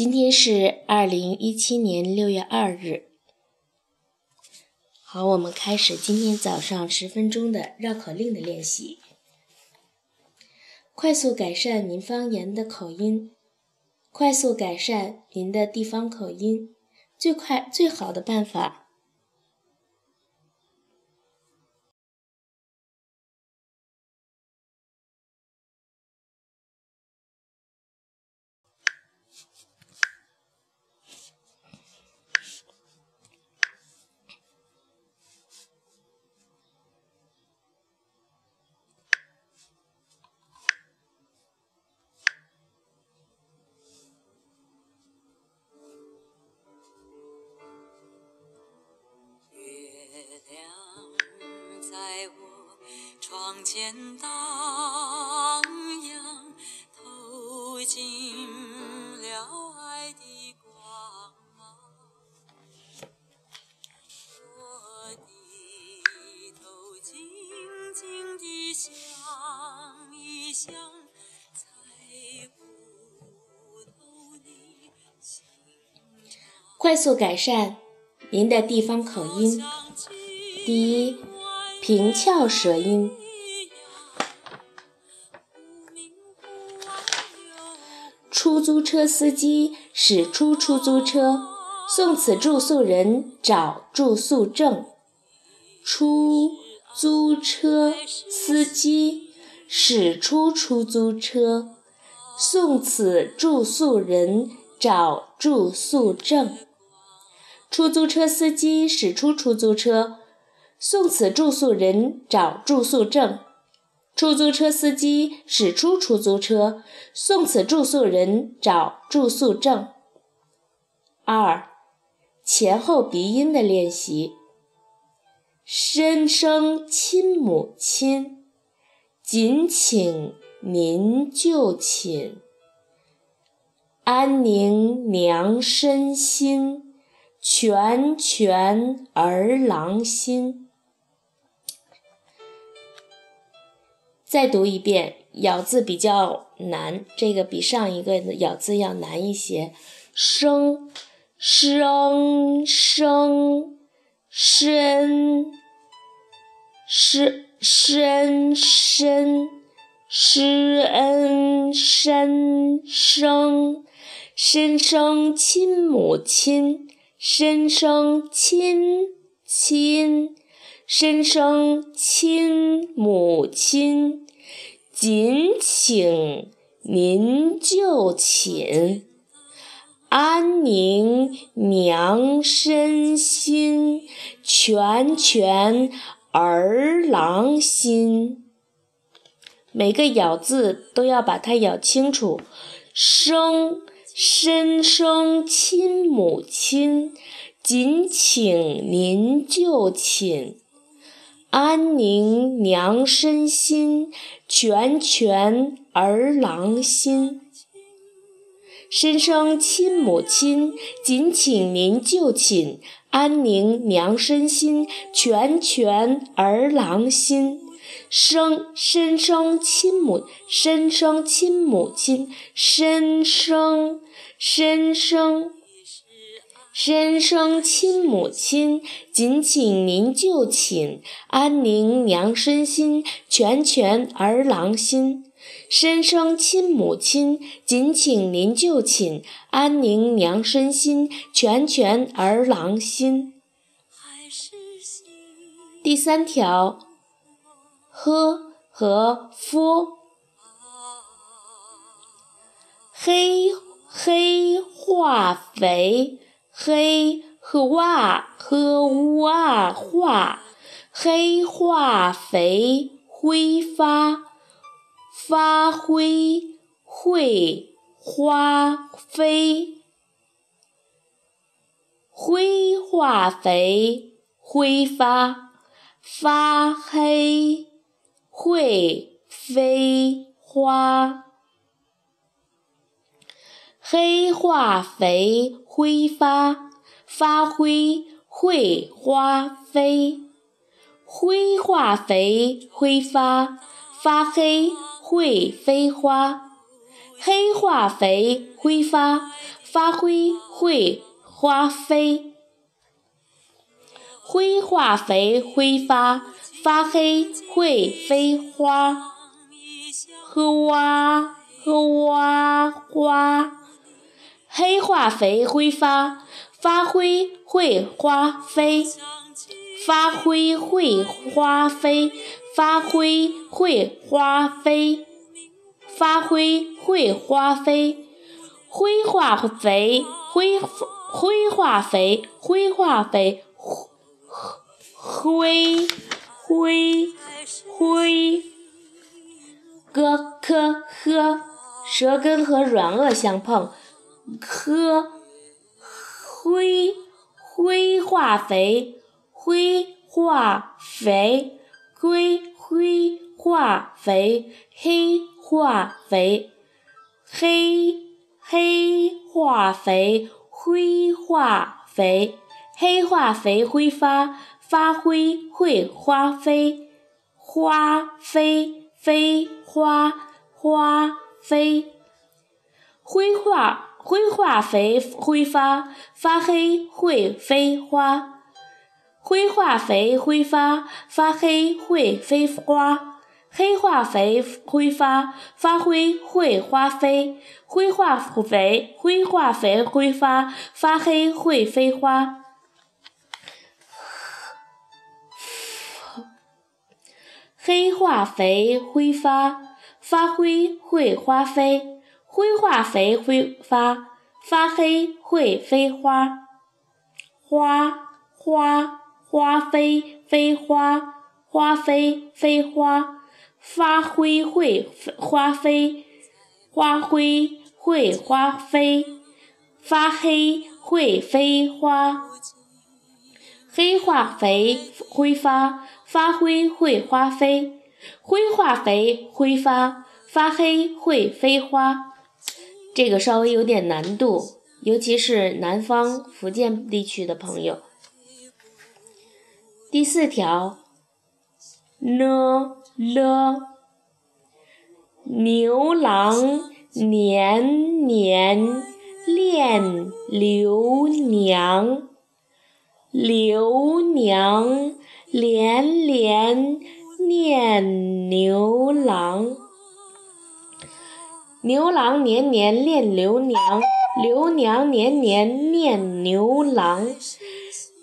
今天是二零一七年六月二日。好，我们开始今天早上十分钟的绕口令的练习，快速改善您方言的口音，快速改善您的地方口音，最快最好的办法。快速改善您的地方口音。第一，平翘舌音。出租车司机驶出出租车，送此住宿人找住宿证。出租车司机驶出出租车，送此住宿人找住宿证。出租车司机驶出出租车，送此住宿人找住宿证。出租车司机驶出出租车，送此住宿人找住宿证。二，前后鼻音的练习。深声亲母亲，谨请您就寝。安宁娘身心，全全儿郎心。再读一遍，咬字比较难，这个比上一个咬字要难一些。生生生深深深深施恩深生深生亲母亲，深生亲亲。深生亲母亲，谨请您就寝。安宁娘身心，全全儿郎心。每个咬字都要把它咬清楚。生深生亲母亲，谨请您就寝。安宁娘身心，全全儿郎心。深生亲母亲，谨请您就寝。安宁娘身心，全全儿郎心。生生生亲母，生生亲母亲，生生生生。生生亲母亲，谨请您就寝。安宁娘身心，全全儿郎心。生生亲母亲，谨请您就寝。安宁娘身心，全全儿郎心。第三条，h 和 f，黑黑化肥。黑和哇和哇化，黑化肥挥发发挥会花飞，灰化肥挥发发黑会飞花。黑化肥挥发，发灰会花飞。灰化肥挥发，发黑会飞花。黑化肥挥发，发灰会花飞，灰化肥挥发，发黑会飞花，呵哇呵哇花，黑化肥挥发，发灰会花飞，发灰会花飞，发灰会花飞，发灰会花飞。灰化肥，灰灰化肥，灰化肥，灰灰灰，咯科呵，舌根和软腭相碰，科灰灰化肥，灰化肥，灰灰化肥，黑化肥，黑。黑化肥，灰化肥，黑化肥挥发，发灰会花飞，花飞飞花花飞，灰化灰化肥挥发，发黑会飞花，灰化肥挥发，发黑会飞花。黑化肥挥发，发灰会花飞；灰化肥灰化肥挥发，发黑会飞花。黑化肥挥发，发灰会花飞；灰化肥挥发，发黑会飞花。花花花飞飞花，花飞飞花。发灰会花飞，花灰会花飞，发黑会飞花。黑化肥挥发，发灰会花飞；灰化肥挥发，发黑会飞花。这个稍微有点难度，尤其是南方福建地区的朋友。第四条，n。了，牛郎年年恋刘娘，刘娘连连念牛郎。牛郎年年恋刘娘，刘娘年年念牛郎。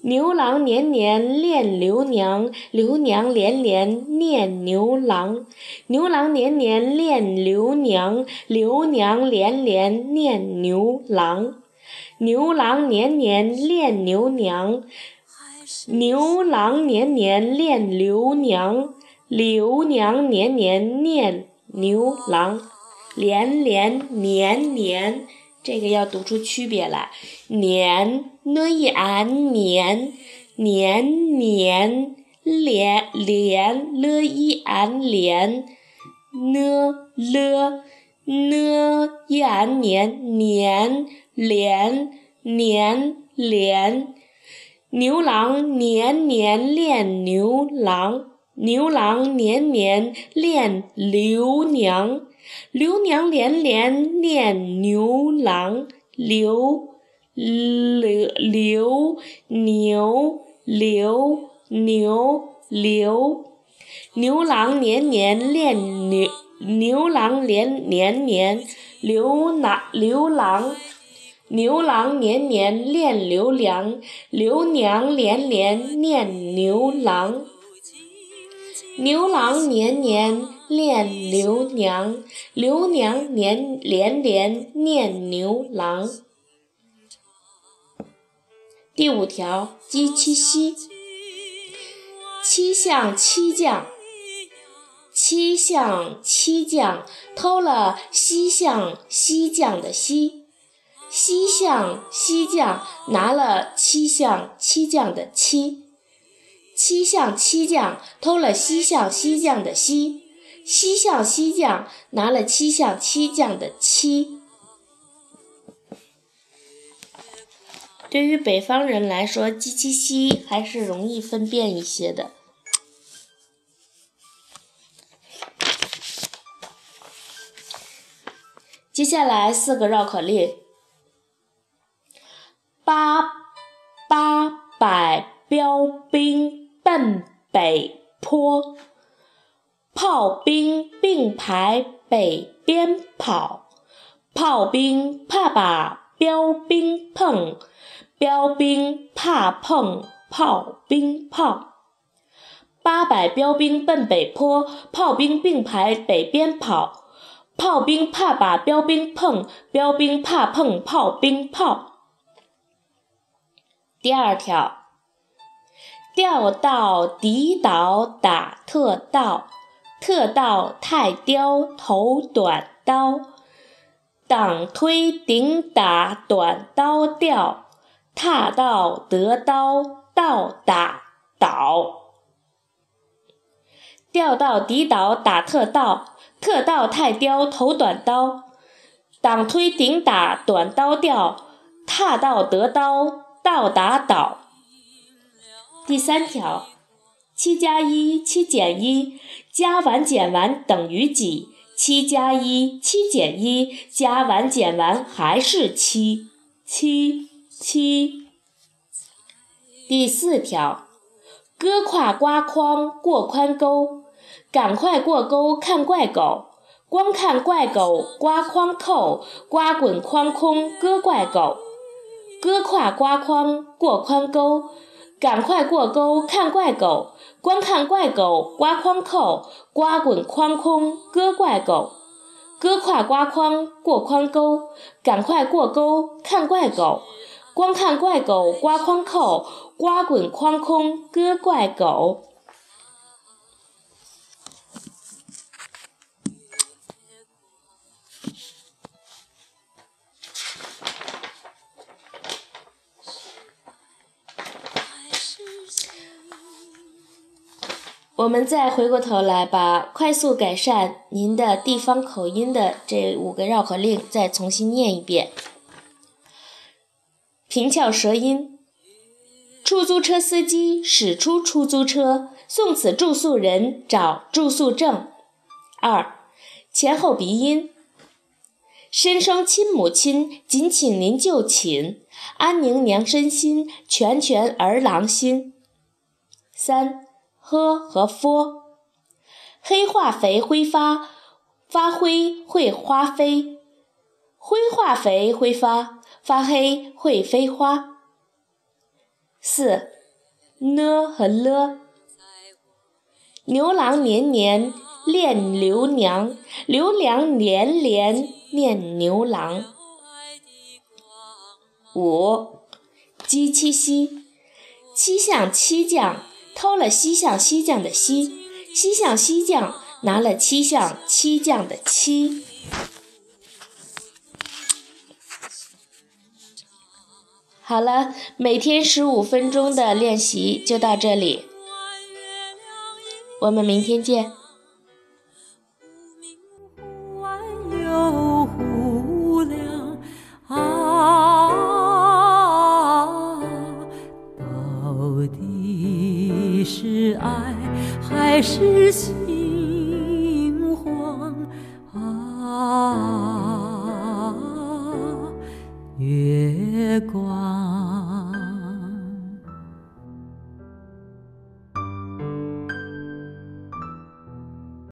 牛郎年年恋刘娘，刘娘连连念牛郎。牛郎年年恋刘娘，刘娘连连念牛郎。牛郎年年恋牛娘，牛郎年年恋刘娘，刘娘年年念牛郎。连连年年。这个要读出区别来，年 n i an 年年年连连 l i an 连 n l n 一 an 年年连年连牛郎年年恋牛郎，牛郎年年恋刘娘。刘娘连连恋牛郎，刘刘刘牛刘牛刘牛郎年年恋牛牛郎连年年刘郎牛郎牛郎年年恋刘娘，刘娘连连念牛郎，牛郎年年。恋刘娘，刘娘年连连念牛郎。第五条，鸡七夕，七相七将，七相七将偷了西相西将的西，西相西将拿了七相七将的七，七相七将偷了西相西将的西。西相西将拿了七相七将的七。对于北方人来说，鸡七夕还是容易分辨一些的。接下来四个绕口令。八八百标兵奔北坡炮兵并排北边跑炮兵怕把标兵碰标兵怕碰炮兵炮八百标兵奔北坡炮兵并排北边跑炮兵怕把标兵碰，标兵怕碰炮兵炮。第二条，调到敌岛打特盗，特盗太刁头短刀，挡推顶打短刀掉，踏到得刀倒打倒。调到敌岛打特道，特道太刁投短刀，挡推顶打短刀掉，踏到得刀倒打倒。第三条，七加一七减一加完减完等于几？七加一七减一加完减完还是七，七七。第四条，割胯刮筐过宽沟。赶快过沟看怪狗，光看怪狗刮筐扣，刮滚筐空割怪狗。割胯刮筐过宽沟，赶快过沟看怪狗，光看怪狗刮筐扣，刮滚筐空割怪狗。割胯刮筐过宽沟，赶快过沟看怪狗，光看怪狗刮筐扣，刮滚筐空割怪狗。我们再回过头来，把快速改善您的地方口音的这五个绕口令再重新念一遍。平翘舌音：出租车司机驶出出租车，送此住宿人找住宿证。二，前后鼻音：身生亲母亲，谨请您就寝。安宁娘身心，全全儿郎心。三。H 和 f，黑化肥挥发，发灰会花飞，灰化肥挥发，发黑会飞花。四呢和了，牛郎年年恋刘娘，刘娘连连念牛郎。五鸡七夕，七相七将。偷了西向西将的西，西向西将拿了七向七将的七。好了，每天十五分钟的练习就到这里，我们明天见。